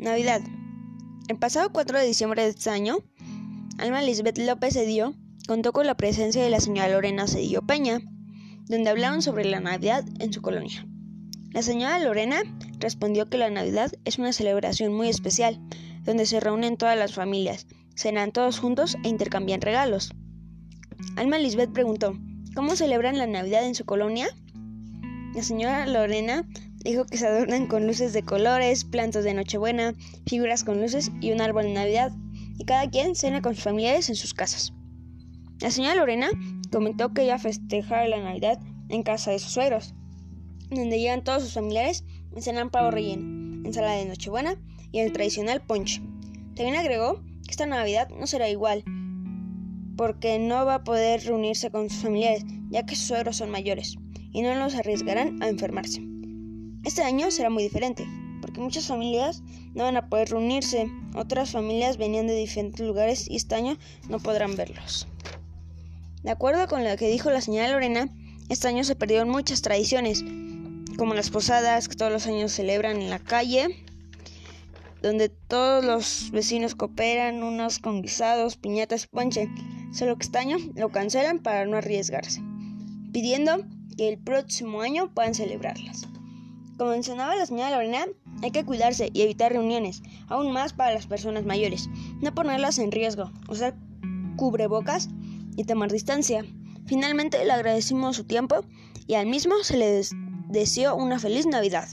Navidad. El pasado 4 de diciembre de este año, Alma Lisbeth López Cedillo contó con la presencia de la señora Lorena Cedillo Peña, donde hablaron sobre la Navidad en su colonia. La señora Lorena respondió que la Navidad es una celebración muy especial, donde se reúnen todas las familias, cenan todos juntos e intercambian regalos. Alma Lisbeth preguntó, ¿cómo celebran la Navidad en su colonia? La señora Lorena dijo que se adornan con luces de colores, plantas de Nochebuena, figuras con luces y un árbol de Navidad, y cada quien cena con sus familiares en sus casas. La señora Lorena comentó que ella festejar la Navidad en casa de sus suegros, donde llegan todos sus familiares y cenan pavo relleno, ensalada de Nochebuena y el tradicional ponche. También agregó que esta Navidad no será igual, porque no va a poder reunirse con sus familiares, ya que sus suegros son mayores y no los arriesgarán a enfermarse. Este año será muy diferente, porque muchas familias no van a poder reunirse, otras familias venían de diferentes lugares y este año no podrán verlos. De acuerdo con lo que dijo la señora Lorena, este año se perdieron muchas tradiciones, como las posadas que todos los años celebran en la calle, donde todos los vecinos cooperan, unos con guisados, piñatas y ponche, solo que este año lo cancelan para no arriesgarse, pidiendo que el próximo año puedan celebrarlas. Como mencionaba la señora Lorena, hay que cuidarse y evitar reuniones, aún más para las personas mayores, no ponerlas en riesgo, usar cubrebocas y tomar distancia. Finalmente le agradecimos su tiempo y al mismo se le deseó una feliz Navidad.